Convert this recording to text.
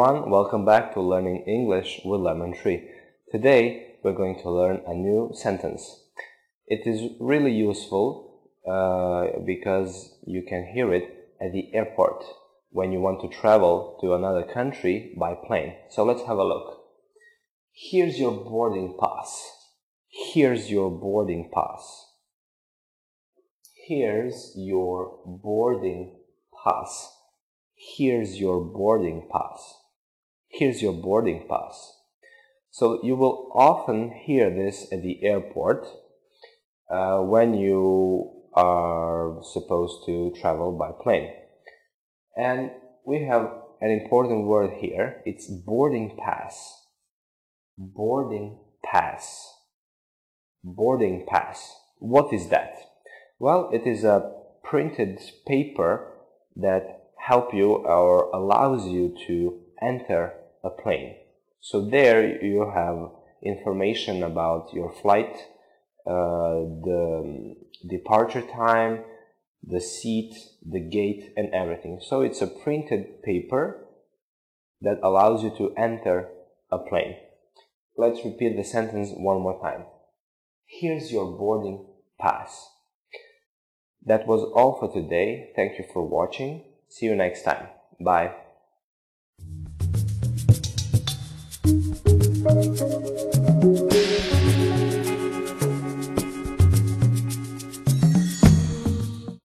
Welcome back to Learning English with Lemon Tree. Today we're going to learn a new sentence. It is really useful uh, because you can hear it at the airport when you want to travel to another country by plane. So let's have a look. Here's your boarding pass. Here's your boarding pass. Here's your boarding pass. Here's your boarding pass. Here's your boarding pass. So you will often hear this at the airport uh, when you are supposed to travel by plane. And we have an important word here. It's boarding pass. Boarding pass. Boarding pass. What is that? Well, it is a printed paper that help you or allows you to enter a plane. So there you have information about your flight, uh, the departure time, the seat, the gate, and everything. So it's a printed paper that allows you to enter a plane. Let's repeat the sentence one more time. Here's your boarding pass. That was all for today. Thank you for watching. See you next time. Bye.